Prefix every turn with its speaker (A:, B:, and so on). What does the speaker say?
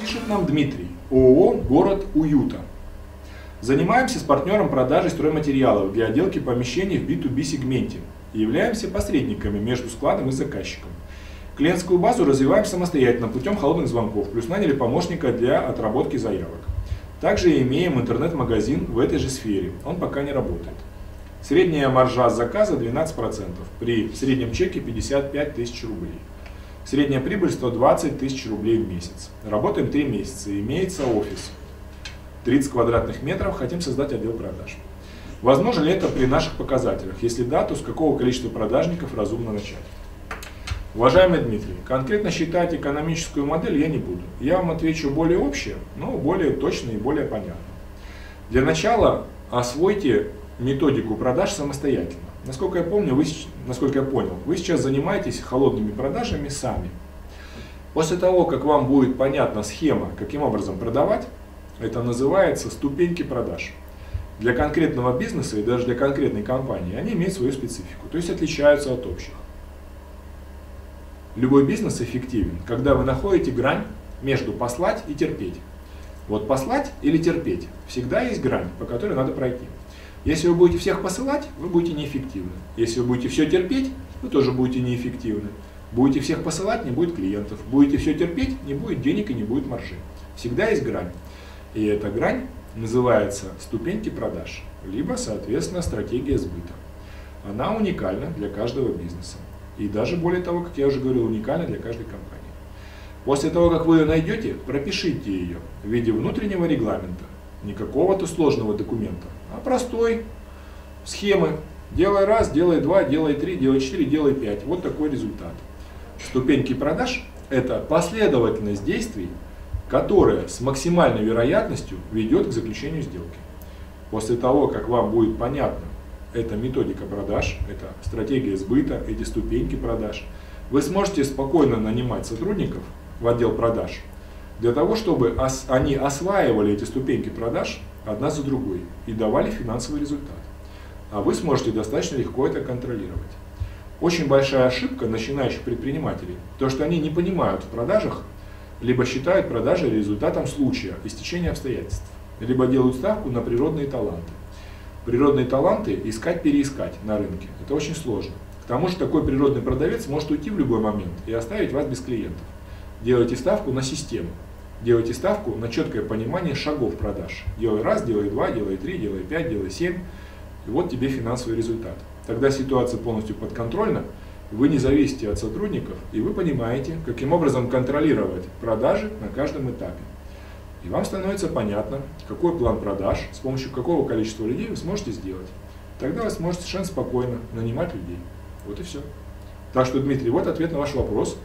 A: Пишет нам Дмитрий, ООО «Город уюта». Занимаемся с партнером продажей стройматериалов для отделки помещений в B2B сегменте и являемся посредниками между складом и заказчиком. Клиентскую базу развиваем самостоятельно путем холодных звонков, плюс наняли помощника для отработки заявок. Также имеем интернет-магазин в этой же сфере, он пока не работает. Средняя маржа заказа 12%, при среднем чеке 55 тысяч рублей. Средняя прибыль 120 тысяч рублей в месяц. Работаем 3 месяца, имеется офис. 30 квадратных метров, хотим создать отдел продаж. Возможно ли это при наших показателях? Если да, то с какого количества продажников разумно начать? Уважаемый Дмитрий, конкретно считать экономическую модель я не буду. Я вам отвечу более общее, но более точно и более понятно. Для начала освойте методику продаж самостоятельно. Насколько я помню, вы, насколько я понял, вы сейчас занимаетесь холодными продажами сами. После того, как вам будет понятна схема, каким образом продавать, это называется ступеньки продаж. Для конкретного бизнеса и даже для конкретной компании они имеют свою специфику, то есть отличаются от общих. Любой бизнес эффективен, когда вы находите грань между послать и терпеть. Вот послать или терпеть, всегда есть грань, по которой надо пройти. Если вы будете всех посылать, вы будете неэффективны. Если вы будете все терпеть, вы тоже будете неэффективны. Будете всех посылать, не будет клиентов. Будете все терпеть, не будет денег и не будет маржи. Всегда есть грань. И эта грань называется ступеньки продаж, либо, соответственно, стратегия сбыта. Она уникальна для каждого бизнеса. И даже более того, как я уже говорил, уникальна для каждой компании. После того, как вы ее найдете, пропишите ее в виде внутреннего регламента, не какого-то сложного документа, а простой схемы. Делай раз, делай два, делай три, делай четыре, делай пять. Вот такой результат. Ступеньки продаж – это последовательность действий, которая с максимальной вероятностью ведет к заключению сделки. После того, как вам будет понятно, это методика продаж, это стратегия сбыта, эти ступеньки продаж. Вы сможете спокойно нанимать сотрудников в отдел продаж для того, чтобы они осваивали эти ступеньки продаж одна за другой и давали финансовый результат. А вы сможете достаточно легко это контролировать. Очень большая ошибка начинающих предпринимателей, то что они не понимают в продажах, либо считают продажи результатом случая, истечения обстоятельств, либо делают ставку на природные таланты природные таланты искать-переискать на рынке. Это очень сложно. К тому же такой природный продавец может уйти в любой момент и оставить вас без клиентов. Делайте ставку на систему. Делайте ставку на четкое понимание шагов продаж. Делай раз, делай два, делай три, делай пять, делай семь. И вот тебе финансовый результат. Тогда ситуация полностью подконтрольна, вы не зависите от сотрудников, и вы понимаете, каким образом контролировать продажи на каждом этапе. И вам становится понятно, какой план продаж, с помощью какого количества людей вы сможете сделать. Тогда вы сможете совершенно спокойно нанимать людей. Вот и все. Так что, Дмитрий, вот ответ на ваш вопрос.